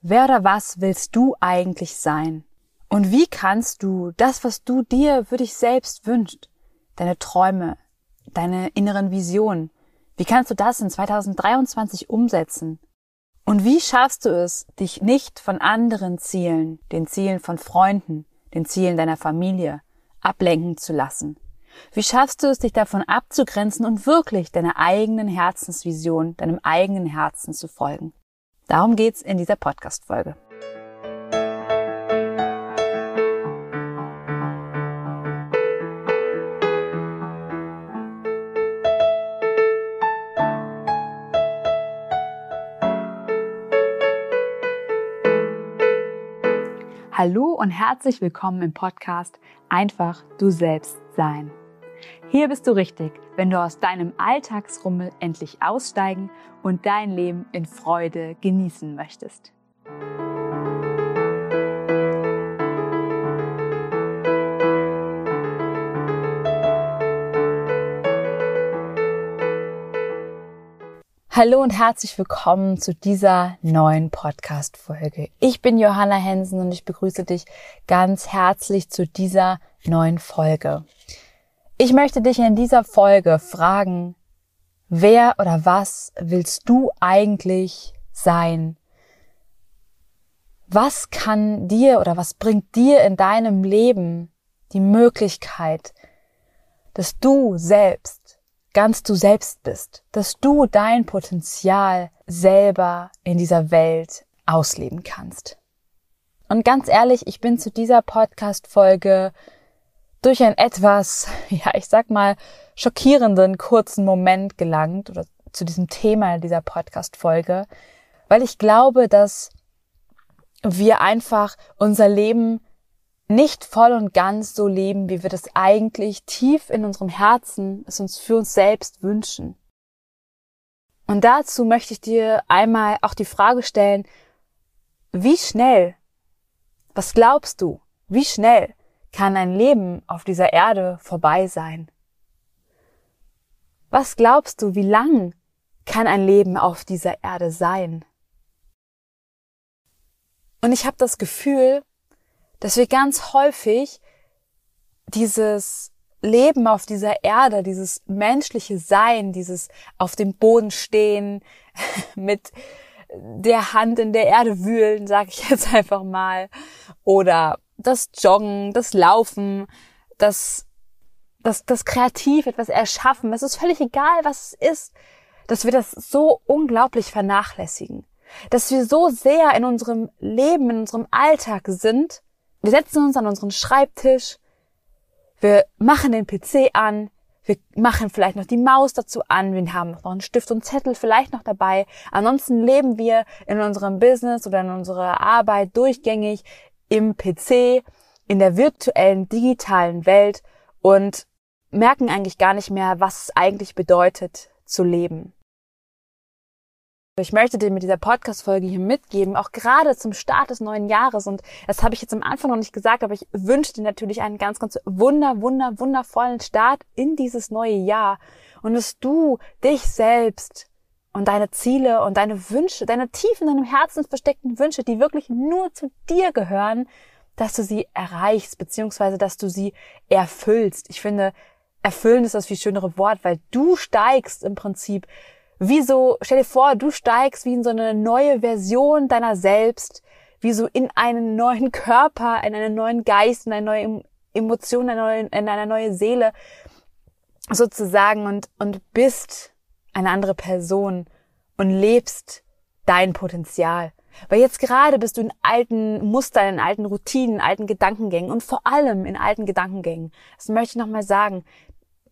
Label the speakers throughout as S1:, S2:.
S1: wer oder was willst du eigentlich sein? Und wie kannst du das, was du dir für dich selbst wünschst, deine Träume, deine inneren Visionen, wie kannst du das in 2023 umsetzen? Und wie schaffst du es, dich nicht von anderen Zielen, den Zielen von Freunden, den Zielen deiner Familie, ablenken zu lassen? Wie schaffst du es, dich davon abzugrenzen und wirklich deiner eigenen Herzensvision, deinem eigenen Herzen zu folgen? Darum geht's in dieser Podcast-Folge. Hallo und herzlich willkommen im Podcast Einfach du selbst sein. Hier bist du richtig, wenn du aus deinem Alltagsrummel endlich aussteigen und dein Leben in Freude genießen möchtest. Hallo und herzlich willkommen zu dieser neuen Podcast-Folge. Ich bin Johanna Hensen und ich begrüße dich ganz herzlich zu dieser neuen Folge. Ich möchte dich in dieser Folge fragen, wer oder was willst du eigentlich sein? Was kann dir oder was bringt dir in deinem Leben die Möglichkeit, dass du selbst ganz du selbst bist, dass du dein Potenzial selber in dieser Welt ausleben kannst. Und ganz ehrlich, ich bin zu dieser Podcast-Folge durch ein etwas, ja, ich sag mal, schockierenden kurzen Moment gelangt oder zu diesem Thema dieser Podcast-Folge, weil ich glaube, dass wir einfach unser Leben nicht voll und ganz so leben, wie wir das eigentlich tief in unserem Herzen es uns für uns selbst wünschen. Und dazu möchte ich dir einmal auch die Frage stellen, wie schnell, was glaubst du, wie schnell kann ein Leben auf dieser Erde vorbei sein? Was glaubst du, wie lang kann ein Leben auf dieser Erde sein? Und ich habe das Gefühl, dass wir ganz häufig dieses Leben auf dieser Erde, dieses menschliche Sein, dieses auf dem Boden stehen, mit der Hand in der Erde wühlen, sag ich jetzt einfach mal, oder das Joggen, das Laufen, das, das, das kreativ etwas erschaffen, es ist völlig egal, was es ist, dass wir das so unglaublich vernachlässigen, dass wir so sehr in unserem Leben, in unserem Alltag sind, wir setzen uns an unseren Schreibtisch, wir machen den PC an, wir machen vielleicht noch die Maus dazu an, wir haben noch einen Stift und Zettel vielleicht noch dabei. Ansonsten leben wir in unserem Business oder in unserer Arbeit durchgängig im PC, in der virtuellen, digitalen Welt und merken eigentlich gar nicht mehr, was es eigentlich bedeutet zu leben. Ich möchte dir mit dieser Podcast-Folge hier mitgeben, auch gerade zum Start des neuen Jahres. Und das habe ich jetzt am Anfang noch nicht gesagt, aber ich wünsche dir natürlich einen ganz, ganz wunder, wunder, wundervollen Start in dieses neue Jahr. Und dass du dich selbst und deine Ziele und deine Wünsche, deine tief in deinem Herzen versteckten Wünsche, die wirklich nur zu dir gehören, dass du sie erreichst, beziehungsweise dass du sie erfüllst. Ich finde, erfüllen ist das viel schönere Wort, weil du steigst im Prinzip wie so, stell dir vor, du steigst wie in so eine neue Version deiner selbst, wie so in einen neuen Körper, in einen neuen Geist, in eine neue Emotion, in eine neue, in eine neue Seele sozusagen und, und bist eine andere Person und lebst dein Potenzial. Weil jetzt gerade bist du in alten Mustern, in alten Routinen, in alten Gedankengängen und vor allem in alten Gedankengängen. Das möchte ich nochmal sagen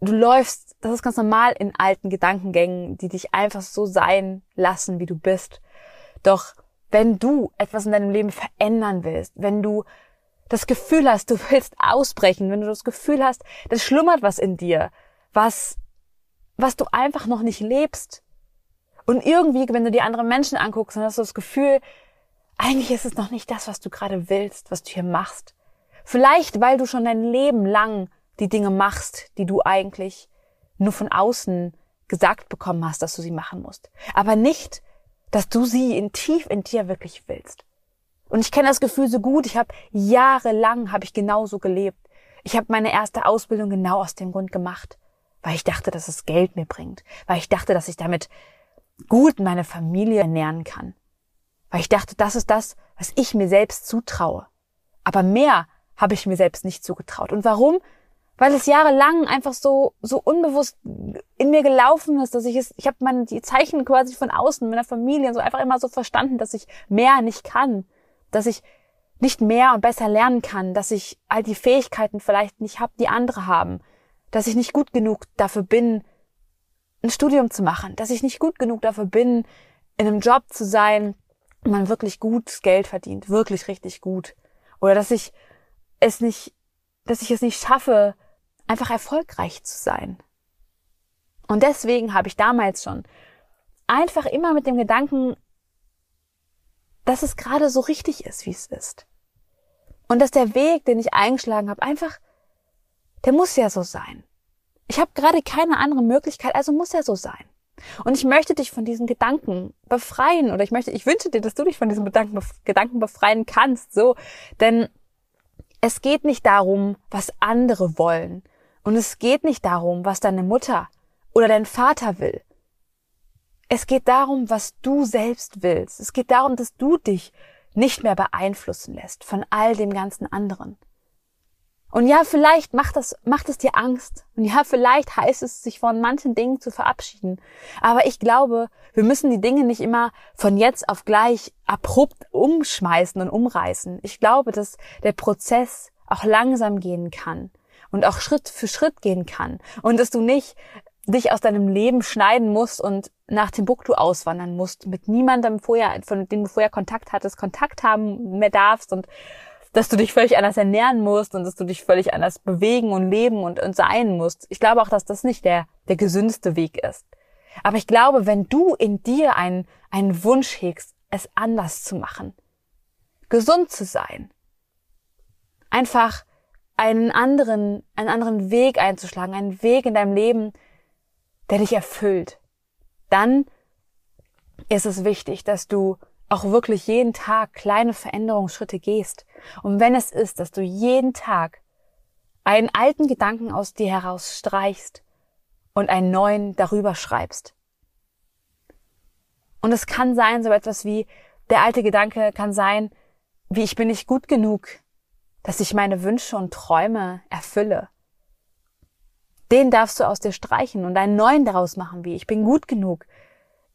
S1: du läufst, das ist ganz normal in alten Gedankengängen, die dich einfach so sein lassen, wie du bist. Doch wenn du etwas in deinem Leben verändern willst, wenn du das Gefühl hast, du willst ausbrechen, wenn du das Gefühl hast, das schlummert was in dir, was, was du einfach noch nicht lebst. Und irgendwie, wenn du die anderen Menschen anguckst, dann hast du das Gefühl, eigentlich ist es noch nicht das, was du gerade willst, was du hier machst. Vielleicht, weil du schon dein Leben lang die Dinge machst, die du eigentlich nur von außen gesagt bekommen hast, dass du sie machen musst. Aber nicht, dass du sie in tief in dir wirklich willst. Und ich kenne das Gefühl so gut. Ich habe jahrelang habe ich genauso gelebt. Ich habe meine erste Ausbildung genau aus dem Grund gemacht, weil ich dachte, dass es Geld mir bringt, weil ich dachte, dass ich damit gut meine Familie ernähren kann, weil ich dachte, das ist das, was ich mir selbst zutraue. Aber mehr habe ich mir selbst nicht zugetraut. Und warum? Weil es jahrelang einfach so so unbewusst in mir gelaufen ist, dass ich es, ich habe meine die Zeichen quasi von außen meiner Familie so einfach immer so verstanden, dass ich mehr nicht kann, dass ich nicht mehr und besser lernen kann, dass ich all die Fähigkeiten vielleicht nicht habe, die andere haben, dass ich nicht gut genug dafür bin, ein Studium zu machen, dass ich nicht gut genug dafür bin, in einem Job zu sein, wo man wirklich gut Geld verdient, wirklich richtig gut. Oder dass ich es nicht, dass ich es nicht schaffe, einfach erfolgreich zu sein. Und deswegen habe ich damals schon einfach immer mit dem Gedanken dass es gerade so richtig ist, wie es ist. Und dass der Weg, den ich eingeschlagen habe, einfach, der muss ja so sein. Ich habe gerade keine andere Möglichkeit, also muss er so sein. Und ich möchte dich von diesen Gedanken befreien oder ich möchte, ich wünsche dir, dass du dich von diesen Gedanken befreien kannst, so. Denn es geht nicht darum, was andere wollen. Und es geht nicht darum, was deine Mutter oder dein Vater will. Es geht darum, was du selbst willst. Es geht darum, dass du dich nicht mehr beeinflussen lässt von all dem ganzen anderen. Und ja, vielleicht macht das, macht es dir Angst. Und ja, vielleicht heißt es, sich von manchen Dingen zu verabschieden. Aber ich glaube, wir müssen die Dinge nicht immer von jetzt auf gleich abrupt umschmeißen und umreißen. Ich glaube, dass der Prozess auch langsam gehen kann und auch Schritt für Schritt gehen kann. Und dass du nicht dich aus deinem Leben schneiden musst und nach Timbuktu auswandern musst, mit niemandem vorher, von dem du vorher Kontakt hattest, Kontakt haben mehr darfst und dass du dich völlig anders ernähren musst und dass du dich völlig anders bewegen und leben und, und sein musst. Ich glaube auch, dass das nicht der, der gesündeste Weg ist. Aber ich glaube, wenn du in dir einen, einen Wunsch hegst, es anders zu machen, gesund zu sein, einfach einen anderen, einen anderen Weg einzuschlagen, einen Weg in deinem Leben, der dich erfüllt, dann ist es wichtig, dass du auch wirklich jeden Tag kleine Veränderungsschritte gehst. Und wenn es ist, dass du jeden Tag einen alten Gedanken aus dir heraus streichst und einen neuen darüber schreibst. Und es kann sein, so etwas wie, der alte Gedanke kann sein, wie ich bin nicht gut genug, dass ich meine Wünsche und Träume erfülle den darfst du aus dir streichen und einen neuen daraus machen, wie ich bin gut genug,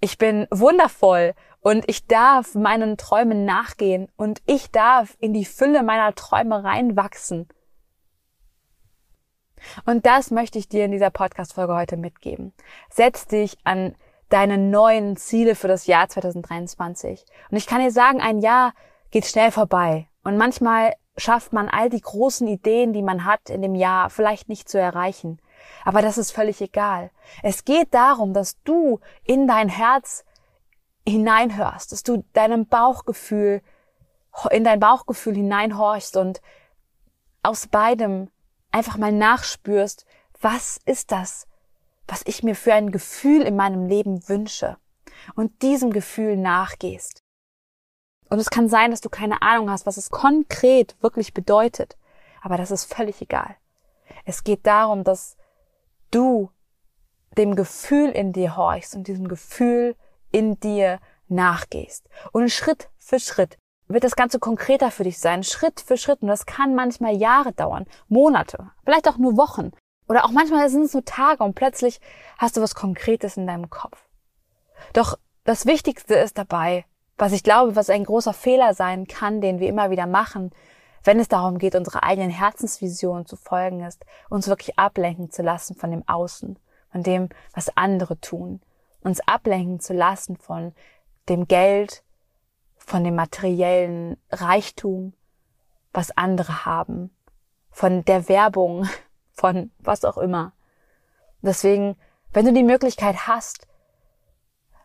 S1: ich bin wundervoll und ich darf meinen Träumen nachgehen und ich darf in die Fülle meiner Träume reinwachsen. Und das möchte ich dir in dieser Podcast-Folge heute mitgeben. Setz dich an deine neuen Ziele für das Jahr 2023. Und ich kann dir sagen, ein Jahr geht schnell vorbei. Und manchmal schafft man all die großen Ideen, die man hat in dem Jahr, vielleicht nicht zu erreichen. Aber das ist völlig egal. Es geht darum, dass du in dein Herz hineinhörst, dass du deinem Bauchgefühl, in dein Bauchgefühl hineinhorchst und aus beidem einfach mal nachspürst, was ist das, was ich mir für ein Gefühl in meinem Leben wünsche und diesem Gefühl nachgehst. Und es kann sein, dass du keine Ahnung hast, was es konkret wirklich bedeutet, aber das ist völlig egal. Es geht darum, dass du dem Gefühl in dir horchst und diesem Gefühl in dir nachgehst. Und Schritt für Schritt wird das Ganze konkreter für dich sein, Schritt für Schritt. Und das kann manchmal Jahre dauern, Monate, vielleicht auch nur Wochen. Oder auch manchmal sind es nur Tage und plötzlich hast du was Konkretes in deinem Kopf. Doch das Wichtigste ist dabei, was ich glaube, was ein großer Fehler sein kann, den wir immer wieder machen, wenn es darum geht, unserer eigenen Herzensvision zu folgen ist, uns wirklich ablenken zu lassen von dem Außen, von dem, was andere tun, uns ablenken zu lassen von dem Geld, von dem materiellen Reichtum, was andere haben, von der Werbung, von was auch immer. Deswegen, wenn du die Möglichkeit hast,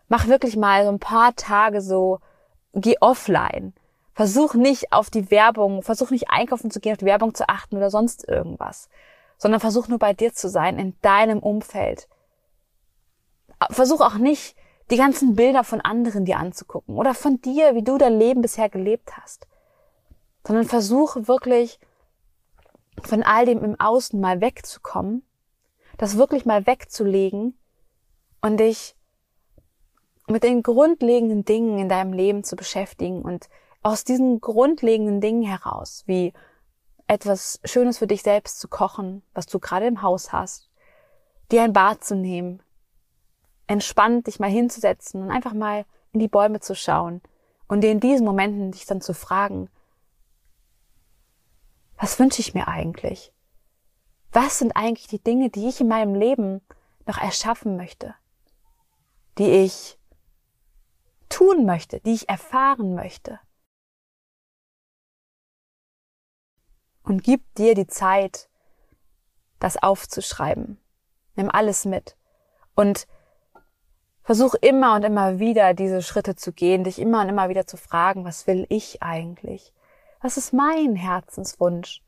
S1: mach wirklich mal so ein paar Tage so, geh offline Versuch nicht auf die Werbung, versuch nicht einkaufen zu gehen, auf die Werbung zu achten oder sonst irgendwas, sondern versuch nur bei dir zu sein, in deinem Umfeld. Versuch auch nicht, die ganzen Bilder von anderen dir anzugucken oder von dir, wie du dein Leben bisher gelebt hast. sondern versuche wirklich von all dem im Außen mal wegzukommen, das wirklich mal wegzulegen und dich mit den grundlegenden Dingen in deinem Leben zu beschäftigen und aus diesen grundlegenden Dingen heraus, wie etwas Schönes für dich selbst zu kochen, was du gerade im Haus hast, dir ein Bad zu nehmen, entspannt dich mal hinzusetzen und einfach mal in die Bäume zu schauen und dir in diesen Momenten dich dann zu fragen, was wünsche ich mir eigentlich? Was sind eigentlich die Dinge, die ich in meinem Leben noch erschaffen möchte? Die ich tun möchte, die ich erfahren möchte? Und gib dir die Zeit, das aufzuschreiben. Nimm alles mit. Und versuch immer und immer wieder diese Schritte zu gehen, dich immer und immer wieder zu fragen, was will ich eigentlich? Was ist mein Herzenswunsch?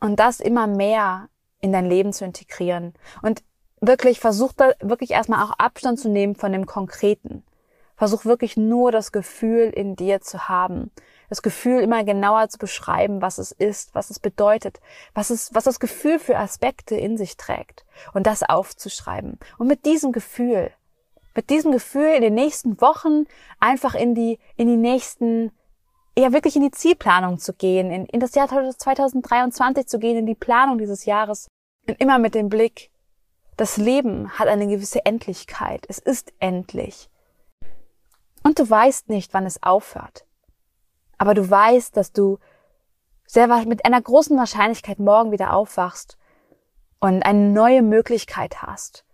S1: Und das immer mehr in dein Leben zu integrieren. Und wirklich versuch da wirklich erstmal auch Abstand zu nehmen von dem Konkreten. Versuch wirklich nur das Gefühl in dir zu haben. Das Gefühl immer genauer zu beschreiben, was es ist, was es bedeutet, was es, was das Gefühl für Aspekte in sich trägt. Und das aufzuschreiben. Und mit diesem Gefühl, mit diesem Gefühl in den nächsten Wochen einfach in die, in die nächsten eher wirklich in die Zielplanung zu gehen, in, in das Jahr 2023 zu gehen, in die Planung dieses Jahres und immer mit dem Blick, das Leben hat eine gewisse Endlichkeit. Es ist endlich. Und du weißt nicht, wann es aufhört. Aber du weißt, dass du sehr mit einer großen Wahrscheinlichkeit morgen wieder aufwachst und eine neue Möglichkeit hast,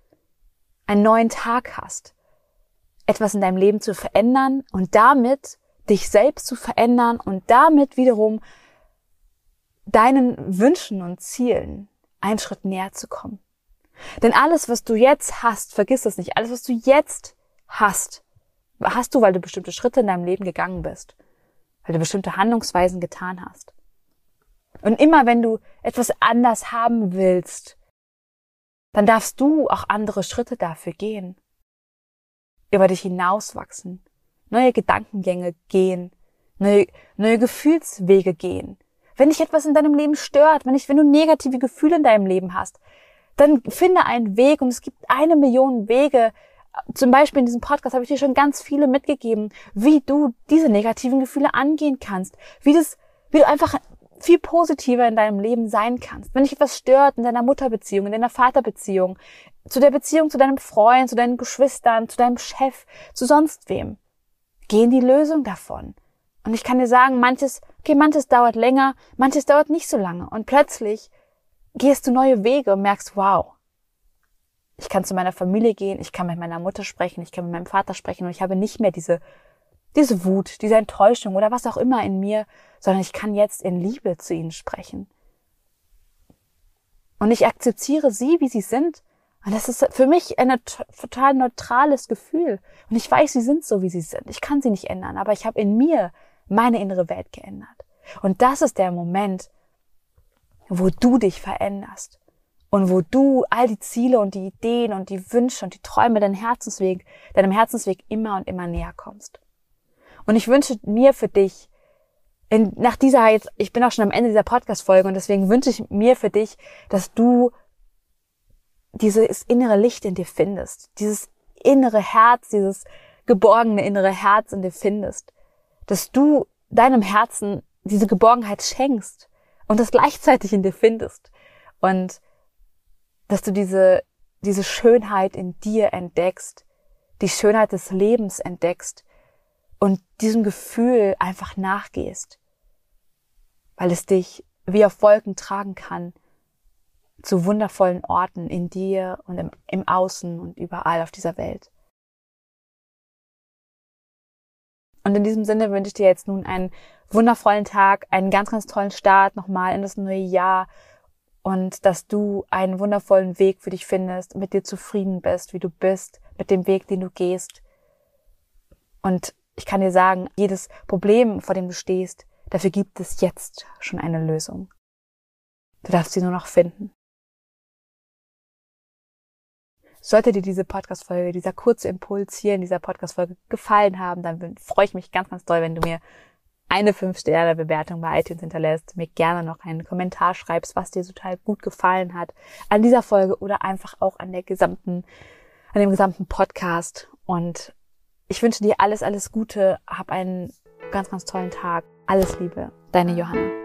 S1: einen neuen Tag hast, etwas in deinem Leben zu verändern und damit dich selbst zu verändern und damit wiederum deinen Wünschen und Zielen einen Schritt näher zu kommen. Denn alles, was du jetzt hast, vergiss es nicht, alles, was du jetzt hast, hast du, weil du bestimmte Schritte in deinem Leben gegangen bist, weil du bestimmte Handlungsweisen getan hast. Und immer wenn du etwas anders haben willst, dann darfst du auch andere Schritte dafür gehen, über dich hinauswachsen, neue Gedankengänge gehen, neue, neue Gefühlswege gehen. Wenn dich etwas in deinem Leben stört, wenn, ich, wenn du negative Gefühle in deinem Leben hast, dann finde einen Weg und es gibt eine Million Wege. Zum Beispiel in diesem Podcast habe ich dir schon ganz viele mitgegeben, wie du diese negativen Gefühle angehen kannst, wie das, wie du einfach viel positiver in deinem Leben sein kannst. Wenn dich etwas stört in deiner Mutterbeziehung, in deiner Vaterbeziehung, zu der Beziehung zu deinem Freund, zu deinen Geschwistern, zu deinem Chef, zu sonst wem, geh in die Lösung davon. Und ich kann dir sagen, manches, okay, manches dauert länger, manches dauert nicht so lange. Und plötzlich gehst du neue Wege und merkst, wow, ich kann zu meiner Familie gehen, ich kann mit meiner Mutter sprechen, ich kann mit meinem Vater sprechen und ich habe nicht mehr diese, diese Wut, diese Enttäuschung oder was auch immer in mir, sondern ich kann jetzt in Liebe zu ihnen sprechen. Und ich akzeptiere sie, wie sie sind und das ist für mich ein total neutrales Gefühl. Und ich weiß, sie sind so, wie sie sind. Ich kann sie nicht ändern, aber ich habe in mir meine innere Welt geändert. Und das ist der Moment, wo du dich veränderst. Und wo du all die Ziele und die Ideen und die Wünsche und die Träume, deinem Herzensweg, deinem Herzensweg immer und immer näher kommst. Und ich wünsche mir für dich, in, nach dieser, jetzt, ich bin auch schon am Ende dieser Podcast-Folge und deswegen wünsche ich mir für dich, dass du dieses innere Licht in dir findest, dieses innere Herz, dieses geborgene innere Herz in dir findest, dass du deinem Herzen diese Geborgenheit schenkst und das gleichzeitig in dir findest und dass du diese, diese Schönheit in dir entdeckst, die Schönheit des Lebens entdeckst und diesem Gefühl einfach nachgehst, weil es dich wie auf Wolken tragen kann zu wundervollen Orten in dir und im, im Außen und überall auf dieser Welt. Und in diesem Sinne wünsche ich dir jetzt nun einen wundervollen Tag, einen ganz, ganz tollen Start nochmal in das neue Jahr und dass du einen wundervollen Weg für dich findest, mit dir zufrieden bist, wie du bist, mit dem Weg, den du gehst. Und ich kann dir sagen, jedes Problem, vor dem du stehst, dafür gibt es jetzt schon eine Lösung. Du darfst sie nur noch finden. Sollte dir diese Podcast-Folge, dieser kurze Impuls hier in dieser Podcast-Folge gefallen haben, dann freue ich mich ganz, ganz doll, wenn du mir eine 5-Sterne-Bewertung bei iTunes hinterlässt, mir gerne noch einen Kommentar schreibst, was dir total gut gefallen hat an dieser Folge oder einfach auch an der gesamten, an dem gesamten Podcast. Und ich wünsche dir alles, alles Gute. Hab einen ganz, ganz tollen Tag. Alles Liebe. Deine Johanna.